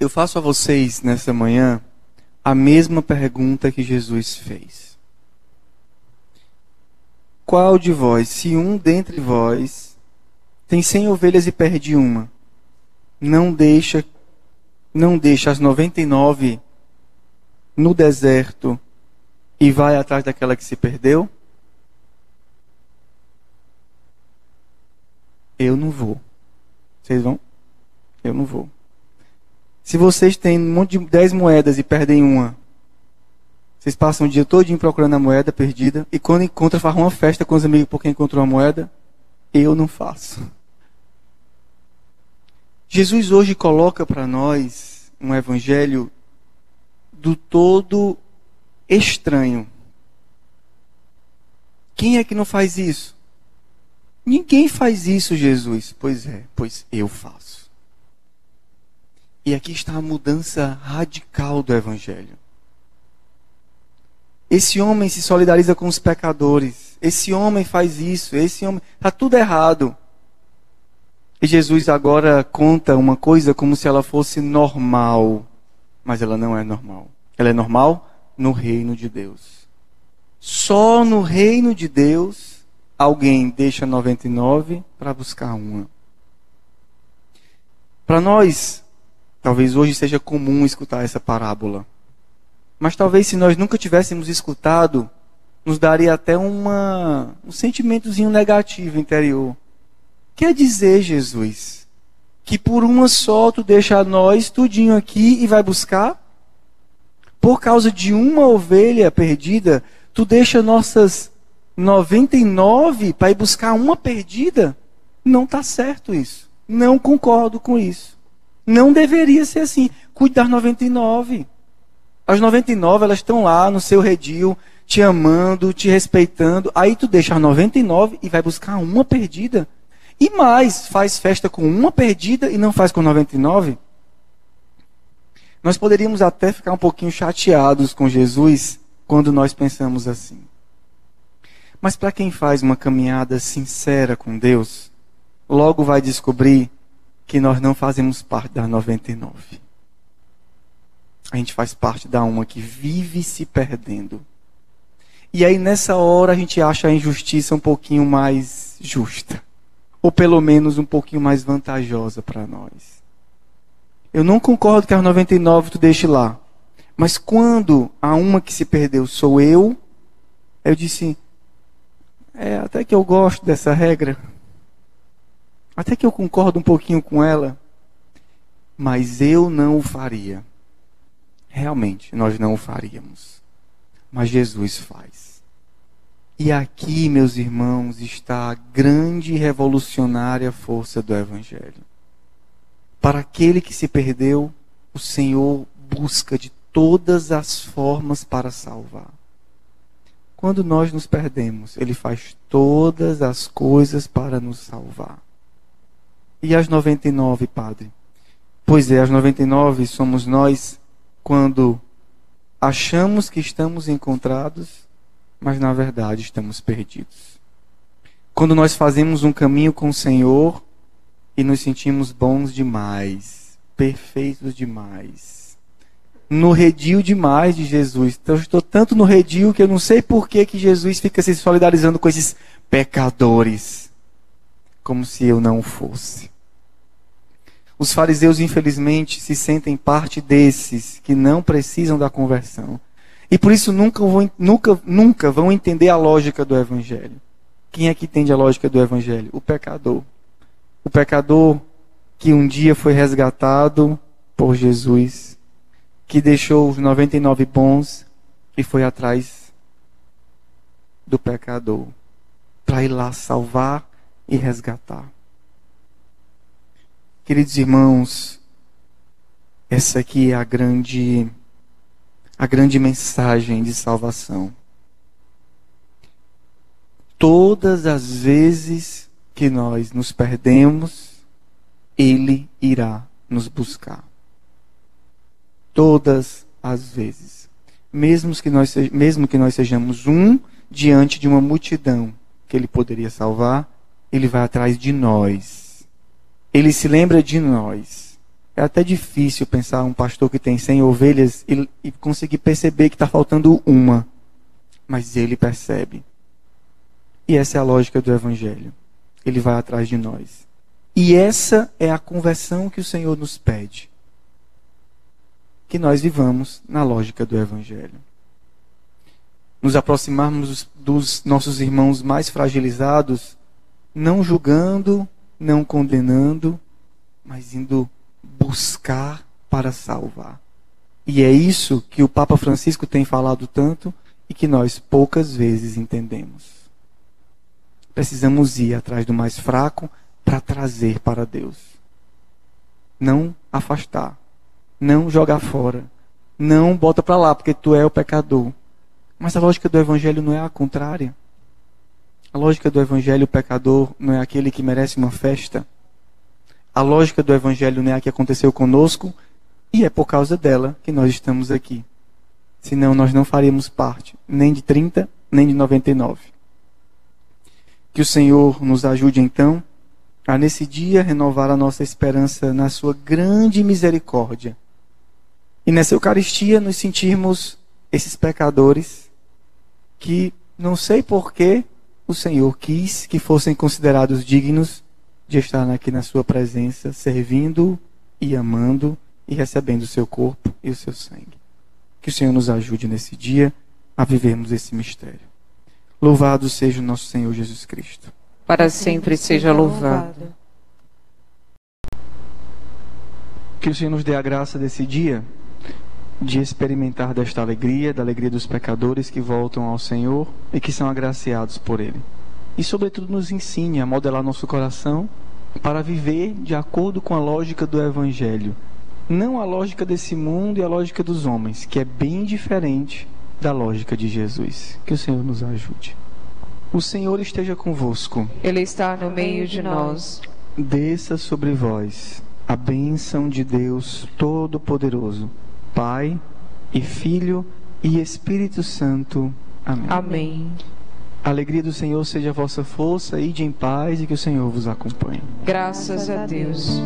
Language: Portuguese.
Eu faço a vocês nessa manhã a mesma pergunta que Jesus fez. Qual de vós, se um dentre vós tem cem ovelhas e perde uma, não deixa não deixa as 99 no deserto e vai atrás daquela que se perdeu? Eu não vou. Vocês vão? Eu não vou. Se vocês têm um monte de 10 moedas e perdem uma, vocês passam o dia todo procurando a moeda perdida e quando encontra, faz uma festa com os amigos porque encontrou a moeda? Eu não faço. Jesus hoje coloca para nós um evangelho do todo estranho. Quem é que não faz isso? Ninguém faz isso, Jesus. Pois é, pois eu faço. E aqui está a mudança radical do evangelho. Esse homem se solidariza com os pecadores. Esse homem faz isso. Esse homem. Está tudo errado. E Jesus agora conta uma coisa como se ela fosse normal. Mas ela não é normal. Ela é normal no reino de Deus. Só no reino de Deus alguém deixa 99 para buscar uma. Para nós, talvez hoje seja comum escutar essa parábola. Mas talvez se nós nunca tivéssemos escutado, nos daria até uma, um sentimentozinho negativo interior. Quer dizer, Jesus, que por uma só tu deixa nós tudinho aqui e vai buscar? Por causa de uma ovelha perdida, tu deixa nossas 99 para ir buscar uma perdida? Não está certo isso. Não concordo com isso. Não deveria ser assim. Cuide das 99. As 99, elas estão lá no seu redil, te amando, te respeitando. Aí tu deixa as 99 e vai buscar uma perdida. E mais, faz festa com uma perdida e não faz com 99. Nós poderíamos até ficar um pouquinho chateados com Jesus quando nós pensamos assim. Mas para quem faz uma caminhada sincera com Deus, logo vai descobrir que nós não fazemos parte das 99 a gente faz parte da uma que vive se perdendo. E aí nessa hora a gente acha a injustiça um pouquinho mais justa. Ou pelo menos um pouquinho mais vantajosa para nós. Eu não concordo que as 99 tu deixe lá. Mas quando a uma que se perdeu sou eu, eu disse, é, até que eu gosto dessa regra. Até que eu concordo um pouquinho com ela. Mas eu não o faria realmente nós não o faríamos. Mas Jesus faz. E aqui, meus irmãos, está a grande e revolucionária força do Evangelho. Para aquele que se perdeu, o Senhor busca de todas as formas para salvar. Quando nós nos perdemos, Ele faz todas as coisas para nos salvar. E as 99, Padre? Pois é, as 99 somos nós quando achamos que estamos encontrados, mas na verdade estamos perdidos. Quando nós fazemos um caminho com o Senhor e nos sentimos bons demais, perfeitos demais, no redil demais de Jesus. Então eu estou tanto no redil que eu não sei por que, que Jesus fica se solidarizando com esses pecadores, como se eu não fosse. Os fariseus, infelizmente, se sentem parte desses que não precisam da conversão. E por isso nunca vão, nunca, nunca vão entender a lógica do Evangelho. Quem é que entende a lógica do Evangelho? O pecador. O pecador que um dia foi resgatado por Jesus, que deixou os 99 bons e foi atrás do pecador para ir lá salvar e resgatar. Queridos irmãos, essa aqui é a grande a grande mensagem de salvação. Todas as vezes que nós nos perdemos, ele irá nos buscar. Todas as vezes. Mesmo que nós, mesmo que nós sejamos um diante de uma multidão que ele poderia salvar, ele vai atrás de nós ele se lembra de nós. É até difícil pensar um pastor que tem 100 ovelhas e, e conseguir perceber que está faltando uma. Mas ele percebe. E essa é a lógica do Evangelho. Ele vai atrás de nós. E essa é a conversão que o Senhor nos pede. Que nós vivamos na lógica do Evangelho. Nos aproximarmos dos nossos irmãos mais fragilizados, não julgando, não condenando, mas indo buscar para salvar. E é isso que o Papa Francisco tem falado tanto e que nós poucas vezes entendemos. Precisamos ir atrás do mais fraco para trazer para Deus. Não afastar, não jogar fora, não bota para lá porque tu é o pecador. Mas a lógica do evangelho não é a contrária. A lógica do evangelho, o pecador não é aquele que merece uma festa. A lógica do evangelho não é a que aconteceu conosco e é por causa dela que nós estamos aqui. Senão nós não faríamos parte nem de 30, nem de 99. Que o Senhor nos ajude então a nesse dia renovar a nossa esperança na sua grande misericórdia. E nessa Eucaristia nos sentirmos esses pecadores que não sei por que o Senhor quis que fossem considerados dignos de estar aqui na sua presença, servindo e amando e recebendo o seu corpo e o seu sangue. Que o Senhor nos ajude nesse dia a vivermos esse mistério. Louvado seja o nosso Senhor Jesus Cristo. Para sempre seja louvado. Que o Senhor nos dê a graça desse dia de experimentar desta alegria, da alegria dos pecadores que voltam ao Senhor e que são agraciados por Ele. E, sobretudo, nos ensine a modelar nosso coração para viver de acordo com a lógica do Evangelho. Não a lógica desse mundo e a lógica dos homens, que é bem diferente da lógica de Jesus. Que o Senhor nos ajude. O Senhor esteja convosco. Ele está no meio de nós. Desça sobre vós a bênção de Deus Todo-Poderoso, Pai e Filho e Espírito Santo. Amém. Amém. A alegria do Senhor seja a vossa força, ide em paz e que o Senhor vos acompanhe. Graças a Deus.